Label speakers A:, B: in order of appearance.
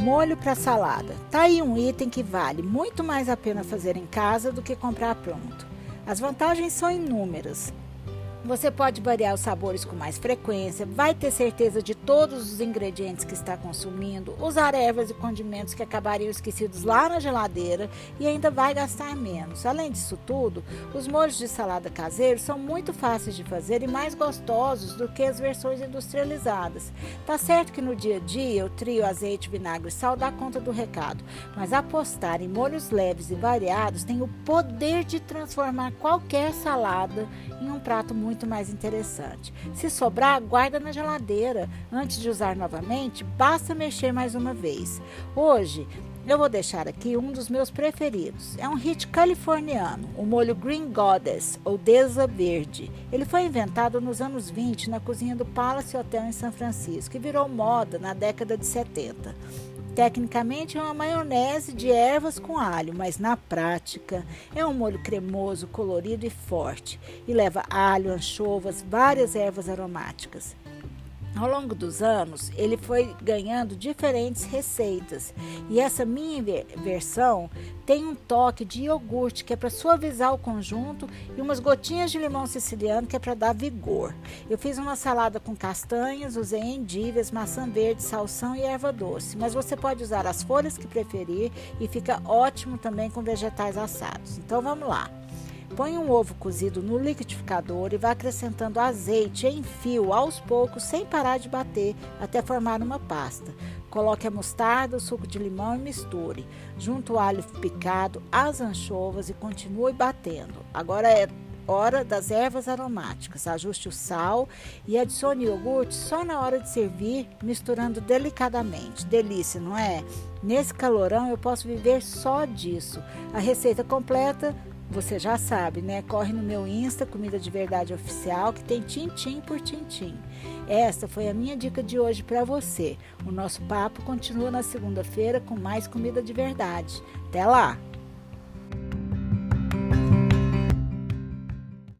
A: Molho para salada. Tá aí um item que vale muito mais a pena fazer em casa do que comprar pronto. As vantagens são inúmeras. Você pode variar os sabores com mais frequência, vai ter certeza de todos os ingredientes que está consumindo, usar ervas e condimentos que acabariam esquecidos lá na geladeira e ainda vai gastar menos. Além disso tudo, os molhos de salada caseiros são muito fáceis de fazer e mais gostosos do que as versões industrializadas. Tá certo que no dia a dia o trio azeite, vinagre e sal dá conta do recado, mas apostar em molhos leves e variados tem o poder de transformar qualquer salada em um prato muito muito mais interessante. Se sobrar, guarda na geladeira. Antes de usar novamente, basta mexer mais uma vez. Hoje, eu vou deixar aqui um dos meus preferidos. É um hit californiano, o molho Green Goddess, ou Deza Verde. Ele foi inventado nos anos 20 na cozinha do Palace Hotel em São Francisco e virou moda na década de 70. Tecnicamente é uma maionese de ervas com alho, mas na prática é um molho cremoso, colorido e forte e leva alho, anchovas, várias ervas aromáticas. Ao longo dos anos, ele foi ganhando diferentes receitas e essa minha versão tem um toque de iogurte que é para suavizar o conjunto e umas gotinhas de limão siciliano que é para dar vigor. Eu fiz uma salada com castanhas, usei endívias, maçã verde, salsão e erva doce, mas você pode usar as folhas que preferir e fica ótimo também com vegetais assados. Então vamos lá. Põe um ovo cozido no liquidificador e vá acrescentando azeite em fio aos poucos, sem parar de bater, até formar uma pasta. Coloque a mostarda, o suco de limão e misture. Junto o alho picado, as anchovas e continue batendo. Agora é hora das ervas aromáticas. Ajuste o sal e adicione iogurte só na hora de servir, misturando delicadamente. Delícia, não é? Nesse calorão eu posso viver só disso. A receita completa você já sabe, né? Corre no meu Insta, Comida de Verdade Oficial, que tem tintim por tintim. Esta foi a minha dica de hoje para você. O nosso papo continua na segunda-feira com mais comida de verdade. Até lá!